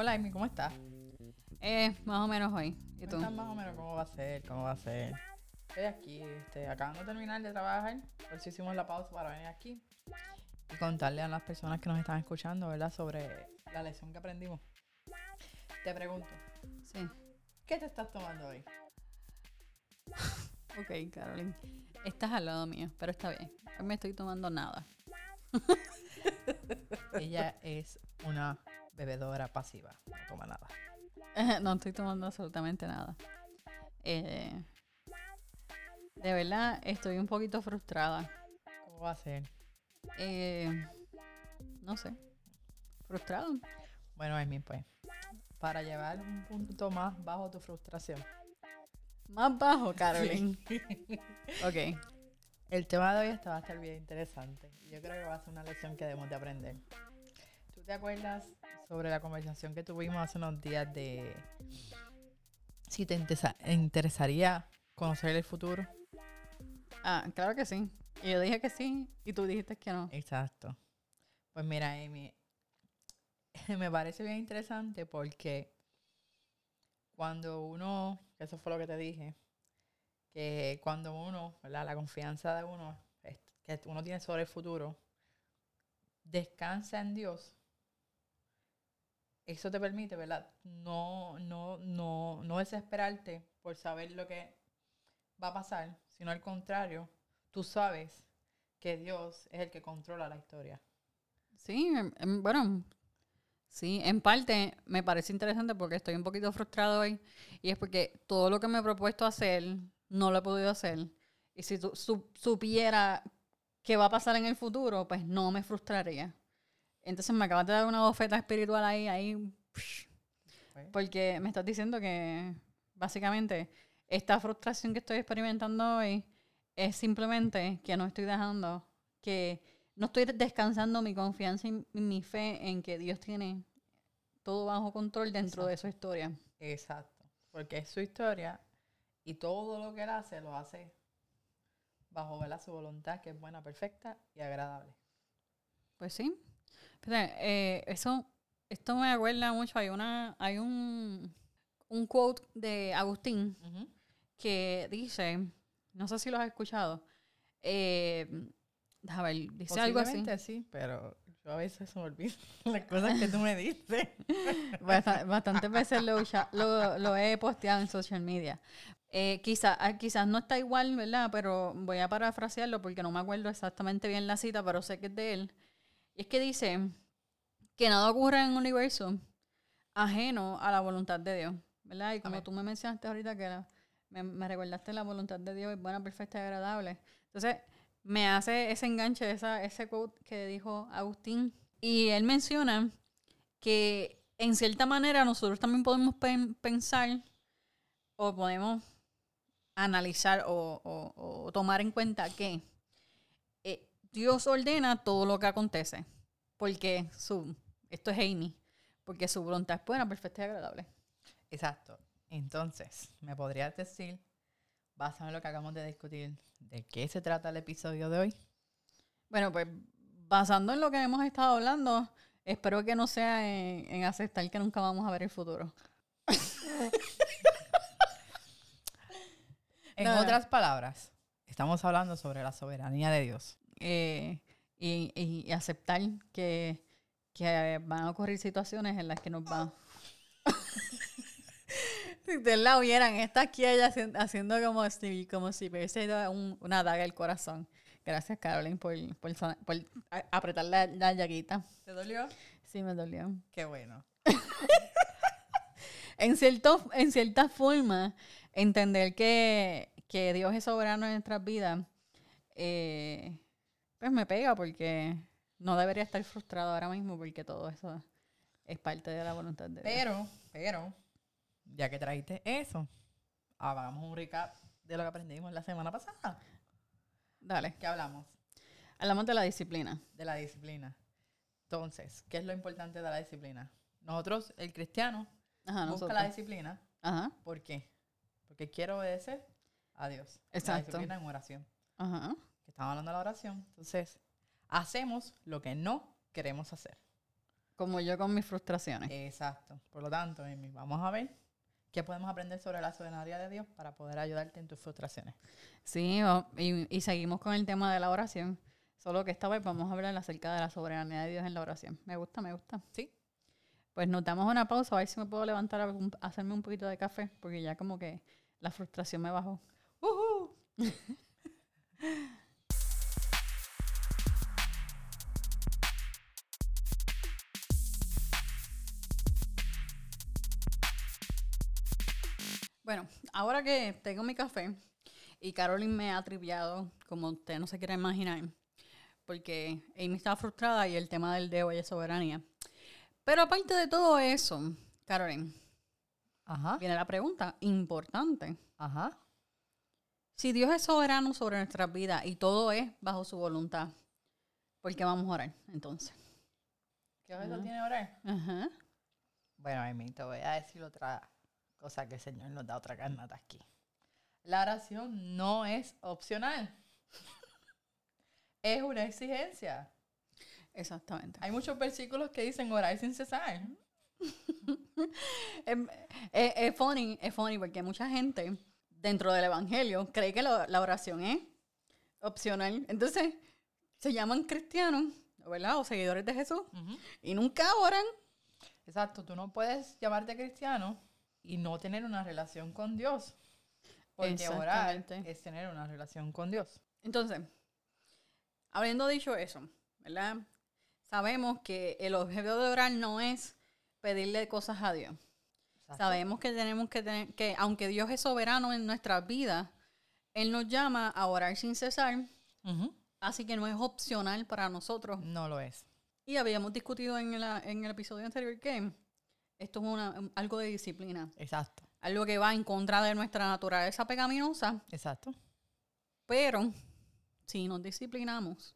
Hola, Amy, ¿cómo estás? Eh, más o menos hoy. ¿Y tú? Cuéntame más o menos cómo va a ser, cómo va a ser. Estoy aquí, este, acabando de terminar de trabajar, por eso hicimos la pausa para venir aquí y contarle a las personas que nos están escuchando, ¿verdad? Sobre la lección que aprendimos. Te pregunto, Sí. ¿qué te estás tomando hoy? Ok, Caroline. Estás al lado mío, pero está bien. Hoy me estoy tomando nada. Ella es una bebedora pasiva, no toma nada. no estoy tomando absolutamente nada. Eh, de verdad, estoy un poquito frustrada. ¿Cómo va a ser? Eh, no sé. Frustrada. Bueno, Amy, pues, para llevar un punto más bajo tu frustración. Más bajo, Caroline. Ok. El tema de hoy está, va a estar bien interesante. Yo creo que va a ser una lección que debemos de aprender. ¿Tú te acuerdas sobre la conversación que tuvimos hace unos días de si te interesa- interesaría conocer el futuro? Ah, claro que sí. Y yo dije que sí, y tú dijiste que no. Exacto. Pues mira, Amy, me parece bien interesante porque cuando uno, eso fue lo que te dije, que cuando uno, ¿verdad? La confianza de uno, que uno tiene sobre el futuro, descansa en Dios, eso te permite, ¿verdad? No, no, no, no desesperarte por saber lo que va a pasar, sino al contrario, tú sabes que Dios es el que controla la historia. Sí, em- em, bueno, sí, en parte me parece interesante porque estoy un poquito frustrado hoy y es porque todo lo que me he propuesto hacer no lo he podido hacer. Y si tú su- supiera qué va a pasar en el futuro, pues no me frustraría. Entonces me acabas de dar una bofeta espiritual ahí, ahí, porque me estás diciendo que básicamente esta frustración que estoy experimentando hoy es simplemente que no estoy dejando, que no estoy descansando mi confianza y mi- mi fe en que Dios tiene todo bajo control dentro de su historia. Exacto. Porque es su historia y todo lo que él hace lo hace bajo ¿verdad? su voluntad, que es buena, perfecta y agradable. Pues sí. Eh, eso, esto me acuerda mucho. Hay una, hay un, un quote de Agustín que dice, no sé si lo has escuchado, eh, ver, dice algo así. Sí, pero yo a veces se me olvido las cosas que tú me dices. Basta- bastantes veces lo, lo, lo he posteado en social media. Eh, quizá- ah, quizás no está igual, ¿verdad? Pero voy a parafrasearlo porque no me acuerdo exactamente bien la cita, pero sé que es de él. Y es que dice que nada ocurre en un universo ajeno a la voluntad de Dios, ¿verdad? Y como Amén. tú me mencionaste ahorita que la- me, me recordaste la voluntad de Dios es buena, perfecta y agradable. Entonces, me hace ese enganche, esa, ese quote que dijo Agustín. Y él menciona que en cierta manera nosotros también podemos pen- pensar o podemos analizar o, o- o tomar en cuenta que Dios ordena todo lo que acontece. Porque su, esto es Amy, porque su voluntad es buena, perfecta y agradable. Exacto. Entonces, ¿me podrías decir, basado en lo que acabamos de discutir, de qué se trata el episodio de hoy? Bueno, pues basando en lo que hemos estado hablando, espero que no sea en, en aceptar que nunca vamos a ver el futuro. En No, no. otras palabras, estamos hablando sobre la soberanía de Dios. Eh, y, aceptar que, que van a ocurrir situaciones en las que nos va. si ustedes la vieran, está aquí ella hacien- haciendo como si, como si hubiese dado un- una daga al corazón. Gracias, Caroline, por, por, apretar la, la llaguita. ¿Te dolió? Sí, me dolió. Qué bueno. En, cierto, en cierta forma, entender que, que Dios es soberano en nuestras vidas, eh, pues me pega porque no debería estar frustrado ahora mismo porque todo eso es parte de la voluntad de Dios. Pero, pero, ya que trajiste eso, hagamos un recap de lo que aprendimos la semana pasada. Dale, ¿Qué hablamos? hablamos de la disciplina. De la disciplina. Entonces, ¿qué es lo importante de la disciplina? Nosotros, el cristiano, Ajá, busca nosotros. la disciplina. Ajá, ¿Por qué? Porque quiere obedecer a Dios. La Exacto. disciplina en oración. ajá. Estamos hablando de la oración. Entonces, hacemos lo que no queremos hacer. Como yo con mis frustraciones. Exacto. Por lo tanto, Amy, vamos a ver qué podemos aprender sobre la soberanía de Dios para poder ayudarte en tus frustraciones. Sí, y, y seguimos con el tema de la oración. Solo que esta vez vamos a hablar acerca de la soberanía de Dios en la oración. Me gusta, me gusta. Sí. Pues nos damos una pausa, a ver si me puedo levantar a, hacerme un poquito de café, porque ya como que la frustración me bajó. ¡Uhú! Bueno, ahora que tengo mi café y Carolyn me ha triviado, como usted no se quiere imaginar, porque Amy estaba frustrada y el tema del dedo y de soberanía. Pero aparte de todo eso, Carolyn, Ajá. viene la pregunta importante. Ajá. Si Dios es soberano sobre nuestras vidas y todo es bajo su voluntad, ¿por qué vamos a orar entonces? ¿Qué objeto tiene orar? Ajá. Bueno, Amy, te voy a decir otra cosa que el Señor nos da otra carnata aquí. La oración no es opcional. es una exigencia. Exactamente. Hay muchos versículos que dicen orar sin cesar. Es, es- es funny, es funny porque mucha gente dentro del evangelio cree que la, la oración es opcional. Entonces, se llaman cristianos, ¿verdad? O seguidores de Jesús y nunca oran. Exacto, tú no puedes llamarte cristiano y no tener una relación con Dios. Porque orar es tener una relación con Dios. Entonces, habiendo dicho eso, ¿verdad? Sabemos que el objetivo de orar no es pedirle cosas a Dios. Exacto. Sabemos que tenemos que tener, que aunque Dios es soberano en nuestras vidas, Él nos llama a orar sin cesar, así que no es opcional para nosotros. No lo es. Y habíamos discutido en, la- en el episodio anterior que esto es una- algo de disciplina, Exacto. algo que va en contra de nuestra naturaleza pecaminosa, Exacto. pero si nos disciplinamos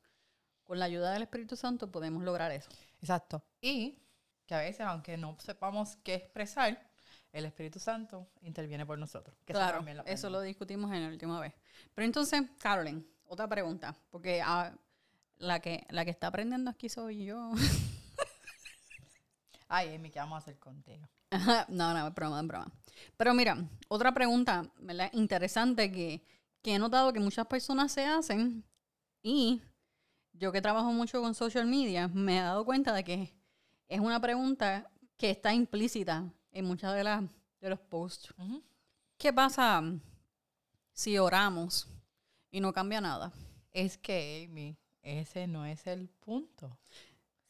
con la ayuda del Espíritu Santo podemos lograr eso. Exacto. Y que a veces, aunque no sepamos qué expresar, el Espíritu Santo interviene por nosotros. Que claro, lo eso lo discutimos en la última vez. Pero entonces, Carolyn, otra pregunta, porque ah, la, que, la que está aprendiendo aquí soy yo. Ay, Amy, ¿qué vamos a hacer contigo? No, no, es broma, es broma. Pero mira, otra pregunta ¿verdad? interesante que, que he notado que muchas personas se hacen y yo que trabajo mucho con social media me he dado cuenta de que es una pregunta que está implícita en muchas de, las de los posts. ¿Qué pasa si oramos y no cambia nada? Es que, Amy, ese no es el punto.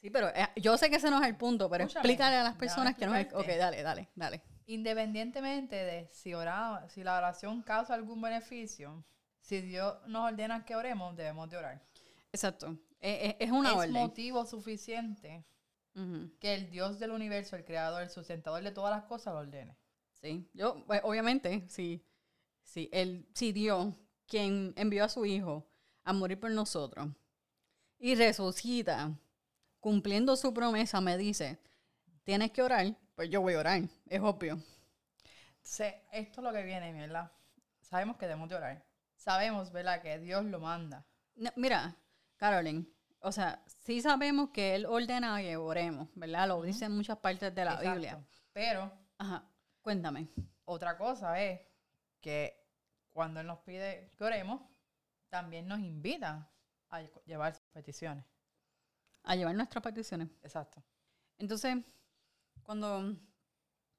Sí, pero eh, yo sé que ese no es el punto, pero Escúchame, explícale a las personas que no es... Ok, dale, dale, dale. Independientemente de si, oramos, si la oración causa algún beneficio, si Dios nos ordena que oremos, debemos de orar. Exacto. Eh, eh, es una es orden. motivo suficiente que el Dios del universo, el creador, el sustentador de todas las cosas, lo ordene. Sí, yo, pues, obviamente, si, si, él, si Dios, quien envió a su Hijo a morir por nosotros, y resucita, cumpliendo su promesa, me dice, tienes que orar, pues yo voy a orar, es obvio. Entonces, esto es lo que viene, ¿verdad? Sabemos que debemos de orar. Sabemos, ¿verdad? Que Dios lo manda. No, mira, Carolyn, o sea, sí sabemos que Él ordena que oremos, ¿verdad? Lo dice en muchas partes de la Exacto. Biblia. Pero Ajá, cuéntame. otra cosa es que cuando Él nos pide que oremos, también nos invita a lle- llevar sus peticiones. A llevar nuestras peticiones. Exacto. Entonces, cuando,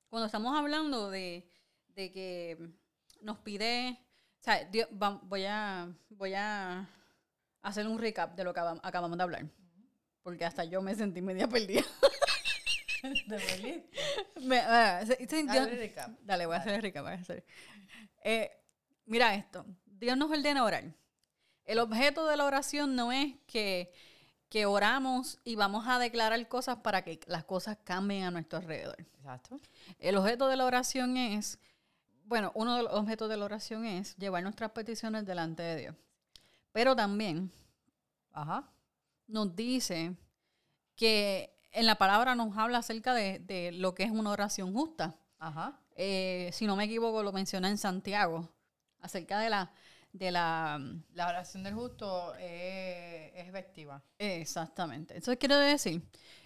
cuando estamos hablando de, de que nos pide, o sea, Dios- va- voy, a, voy a hacer un recap de lo que acabam- acabamos de hablar, porque hasta yo me sentí media perdida. ¿De? Me- ah, Dios- recap. Dale, voy a hacer el recap. voy a hacer. Eh, mira esto. Dios nos ordena orar. El objeto de la oración no es que, que oramos y vamos a declarar cosas para que las cosas cambien a nuestro alrededor. Exacto. El objeto de la oración es, bueno, uno de los objetos de la oración es llevar nuestras peticiones delante de Dios. Pero también Ajá. nos dice que en la palabra nos habla acerca de, de lo que es una oración justa. Ajá. Eh, si no me equivoco, lo menciona en Santiago, acerca de la... De la La oración del justo es, es efectiva. exactamente. Eso quiere decir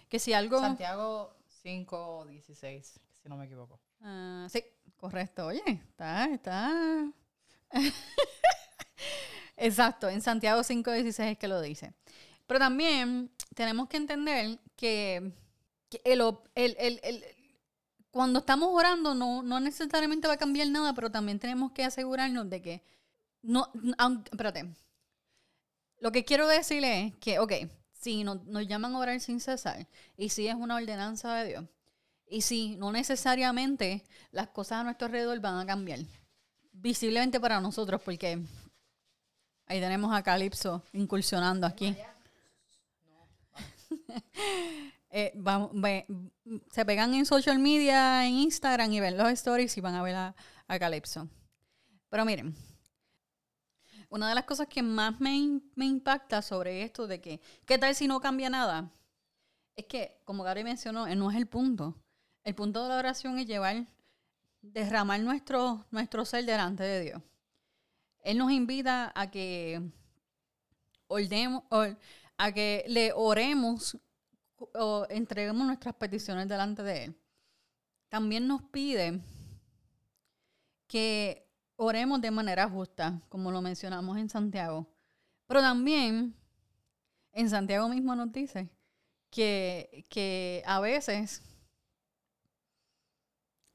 que si algo... Santiago 5, 16, si no me equivoco. Ah, sí, correcto. Oye, está, está. Exacto, en Santiago 5.16 es que lo dice. Pero también tenemos que entender que, que el, el- el- el- cuando estamos orando no, no necesariamente va a cambiar nada, pero también tenemos que asegurarnos de que no, aun- espérate. Lo que quiero decir es que, ok, si no- nos llaman a orar sin cesar, y si es una ordenanza de Dios, y si no necesariamente las cosas a nuestro alrededor van a cambiar. Visiblemente para nosotros, porque ahí tenemos a Calypso incursionando aquí. Eh, vamos, ve- se pegan en social media, en Instagram y ven los stories y van a ver a, a Calypso. Pero miren, una de las cosas que más me, me impacta sobre esto de que, ¿qué tal si no cambia nada? Es que, como Gary mencionó, eh, no es el punto. El punto de la oración es llevar, derramar nuestro, nuestro ser delante de Dios. Él nos invita a que a que le oremos o entreguemos nuestras peticiones delante de Él. También nos pide que oremos de manera justa, como lo mencionamos en Santiago. Pero también en Santiago mismo nos dice que, que a veces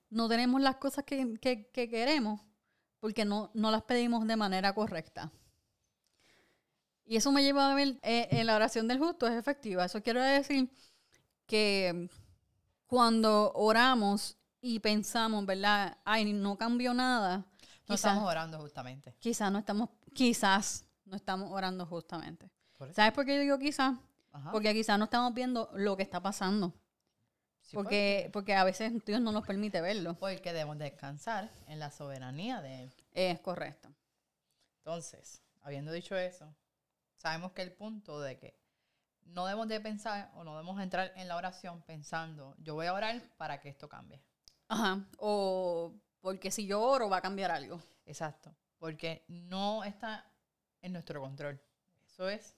no tenemos las cosas que, que- que queremos porque no, no las pedimos de manera correcta. Y eso me lleva a ver, eh, en la oración del justo es efectiva. Eso quiere decir que cuando oramos y pensamos, ¿verdad? Ay, no cambió nada. No estamos orando justamente. quizás no estamos, quizás no estamos orando justamente. Por. ¿Sabes por qué yo digo quizás? Porque quizás no estamos viendo lo que está pasando. Sí, porque, porque a veces Dios no nos permite verlo. Porque debemos descansar en la soberanía de Él. Es correcto. Entonces, habiendo dicho eso, sabemos que el punto de que no debemos de pensar o no debemos entrar en la oración pensando, yo voy a orar para que esto cambie. Ajá. O porque si yo oro va a cambiar algo. Exacto. Porque no está en nuestro control. Eso es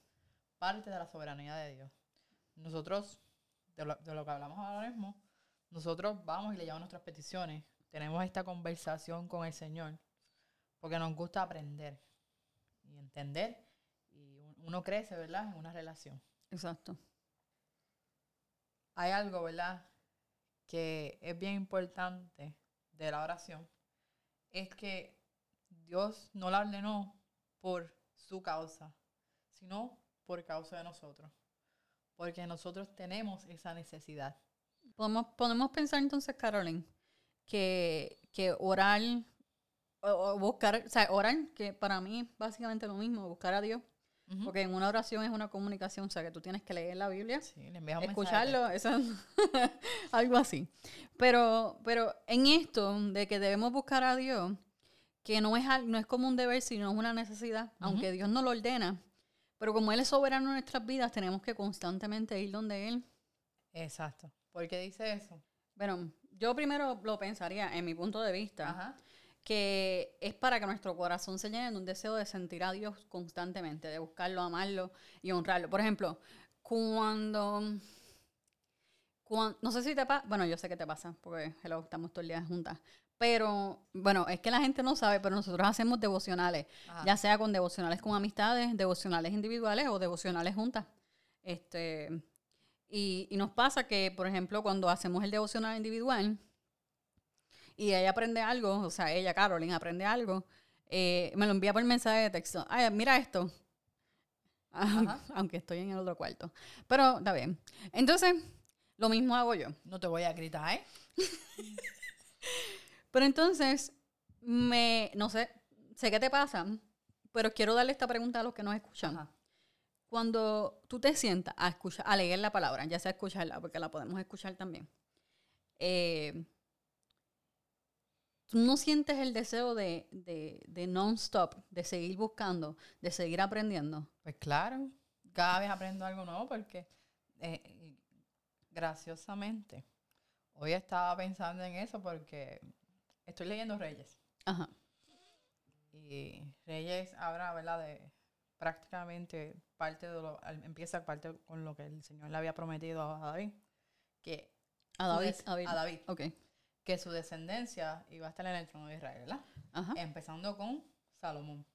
parte de la soberanía de Dios. Nosotros, de lo, de lo que hablamos ahora mismo, nosotros vamos y le llevamos nuestras peticiones. Tenemos esta conversación con el Señor. Porque nos gusta aprender y entender. Y un- uno crece, ¿verdad? En una relación. Exacto. Hay algo, ¿verdad? Que es bien importante de la oración. Es que Dios no la ordenó por su causa, sino por causa de nosotros. Porque nosotros tenemos esa necesidad. Podemos, podemos pensar entonces, Caroline, que, que orar o, o buscar, o sea, orar, que para mí es básicamente lo mismo, buscar a Dios. Porque en una oración es una comunicación, o sea, que tú tienes que leer la Biblia, Sí, le escucharlo, eso es algo así. Pero, pero en esto de que debemos buscar a Dios, que no es, no es como un deber, sino es una necesidad, aunque Dios no lo ordena, pero como Él es soberano en nuestras vidas, tenemos que constantemente ir donde Él. Exacto. ¿Por qué dice eso? Bueno, yo primero lo pensaría, en mi punto de vista, Ajá. Que es para que nuestro corazón se llene de un deseo de sentir a Dios constantemente, de buscarlo, amarlo y honrarlo. Por ejemplo, cuando, cuan- no sé si te pasa, bueno, yo sé que te pasa, porque hello, estamos todo el día juntas, pero bueno, es que la gente no sabe, pero nosotros hacemos devocionales, Ajá. ya sea con devocionales con amistades, devocionales individuales o devocionales juntas. Este, y, y nos pasa que, por ejemplo, cuando hacemos el devocional individual y ella aprende algo, o sea, ella, Caroline, aprende algo, eh, me lo envía por mensaje de texto. Ay, mira esto. Ajá. Aunque estoy en el otro cuarto. Pero está bien. Entonces, lo mismo hago yo. No te voy a gritar, ¿eh? Pero entonces, me, no sé, sé qué te pasa, pero quiero darle esta pregunta a los que nos escuchan. Ajá. Cuando tú te sientas a escuchar, a leer la palabra, ya sea escucharla, porque la podemos escuchar también, eh, no sientes el deseo de, de, de non-stop, de seguir buscando, de seguir aprendiendo. Pues claro, cada vez aprendo algo nuevo porque, eh, graciosamente, hoy estaba pensando en eso porque estoy leyendo Reyes. Ajá. Y Reyes habla, ¿verdad? De prácticamente parte de lo, empieza parte con lo que el Señor le había prometido a David, que A David. des- a David. a David, Ok. Que su descendencia iba a estar en el trono de Israel, ¿verdad? Ajá. Empezando con Salomón.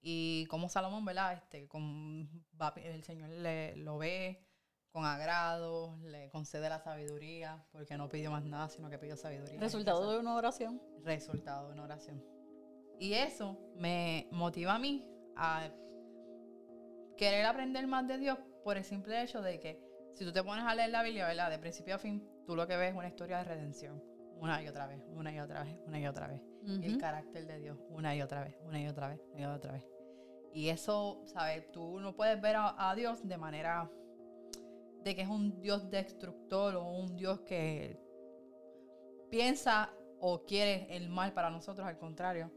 Y como Salomón, ¿verdad? Este, con, va- el Señor le, lo ve con agrado, le concede la sabiduría, porque no pidió más nada, sino que pidió sabiduría. Resultado de una oración. resultado de una oración. Y eso me motiva a mí a querer aprender más de Dios por el simple hecho de que si tú te pones a leer la Biblia, ¿verdad? De principio a fin, tú lo que ves es una historia de redención. Una y otra vez, una y otra vez, una y otra vez. Y el carácter de Dios, una y otra vez, una y otra vez, una y otra vez. Y eso, ¿sabes? Tú no puedes ver a, a Dios de manera de que es un Dios destructor o un Dios que piensa o quiere el mal para nosotros, al contrario.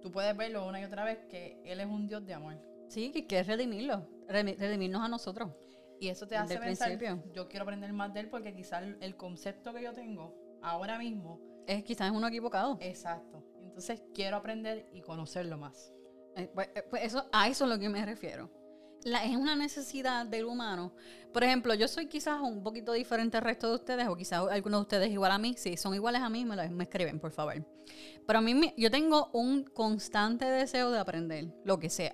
Tú puedes verlo una y otra vez que Él es un Dios de amor. Sí, que quieres redimirlo. Redimirnos a nosotros. Y eso te hace pensar, principio. yo quiero aprender más de Él porque quizás el concepto que yo tengo ahora mismo, Es quizás es uno equivocado. exacto. Entonces quiero aprender y conocerlo más. Eh, pues, eh, pues eso, a eso es lo que me refiero. La- es una necesidad del humano. Por ejemplo, yo soy quizás un poquito diferente al resto de ustedes, o quizás algunos de ustedes igual a mí. Si son iguales a mí, me, lo- me escriben, por favor. Pero a mí, yo tengo un constante deseo de aprender, lo que sea.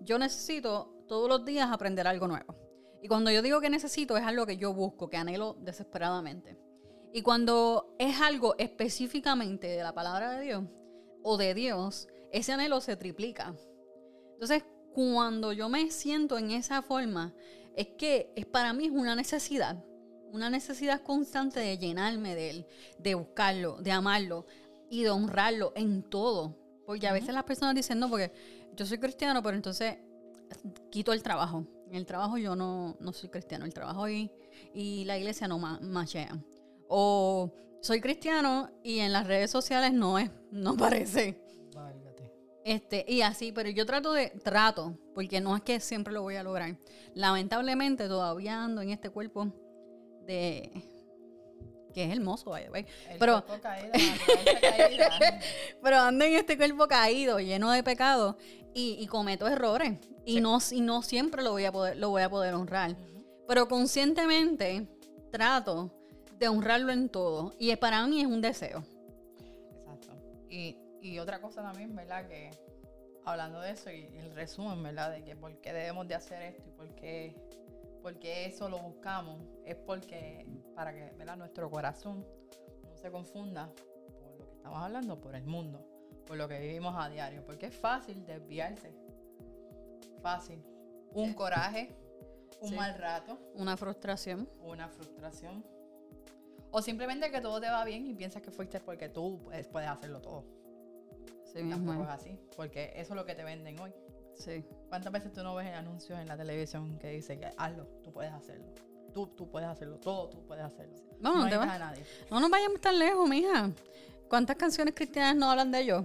Yo necesito todos los días aprender algo nuevo. Y cuando yo digo que necesito, es algo que yo busco, que anhelo desesperadamente. Y cuando es algo específicamente de la palabra de Dios o de Dios, ese anhelo se triplica. Entonces, cuando yo me siento en esa forma, es que es para mí es una necesidad, una necesidad constante de llenarme de él, de buscarlo, de amarlo y de honrarlo en todo. Porque a veces las personas dicen, no, porque yo soy cristiano, pero entonces quito el trabajo. En el trabajo yo no, no soy cristiano, el trabajo y, y la iglesia no ma- machean. O soy cristiano y en las redes sociales no es, no parece. Válgate. Este, y así, pero yo trato de, trato, porque no es que siempre lo voy a lograr. Lamentablemente todavía ando en este cuerpo de que es hermoso, by the way. El Pero- caído. Pero ando en este cuerpo caído, lleno de pecados, y, y cometo errores. Y, Sí. no, y no siempre lo voy a poder, lo voy a poder honrar. Pero conscientemente trato de honrarlo en todo. Y para mí es un deseo. Exacto. Y, y otra cosa también, ¿verdad? Que hablando de eso y el resumen, ¿verdad? De que por qué debemos de hacer esto y por qué, por qué eso lo buscamos, es porque para que, ¿verdad? Nuestro corazón no se confunda por lo que estamos hablando, por el mundo, por lo que vivimos a diario, porque es fácil desviarse. Fácil. Un coraje, un Sí. mal rato, Una frustración. una frustración. O simplemente que todo te va bien y piensas que fuiste porque tú puedes, puedes hacerlo todo. Sí, Tampoco es. es así, porque eso es lo que te venden hoy. Sí. ¿Cuántas veces tú no ves anuncios en la televisión que dice que hazlo, tú puedes hacerlo? Tú, tú puedes hacerlo, todo tú puedes hacerlo. Vamos, no te vas. a nadie. No nos vayamos tan lejos, mija. ¿Cuántas canciones cristianas no hablan de ellos?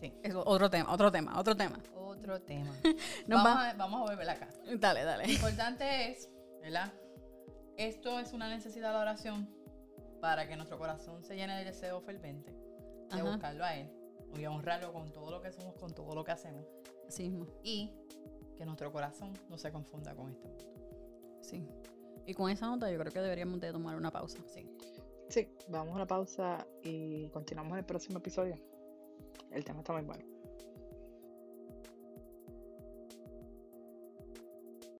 Sí. Eso, otro tema, otro tema, otro tema. Otro tema. Vamos, va- a, vamos a volver acá. Dale, dale. Lo importante es, ¿verdad? Esto es una necesidad de la oración para que nuestro corazón se llene de deseo fervente, de Ajá. buscarlo a Él y honrarlo con todo lo que somos, con todo lo que hacemos. Así mismo. Y que nuestro corazón no se confunda con este mundo. Sí. Y con esa nota yo creo que deberíamos de tomar una pausa. Sí. Sí, vamos a la pausa y continuamos en el próximo episodio. El tema está muy bueno.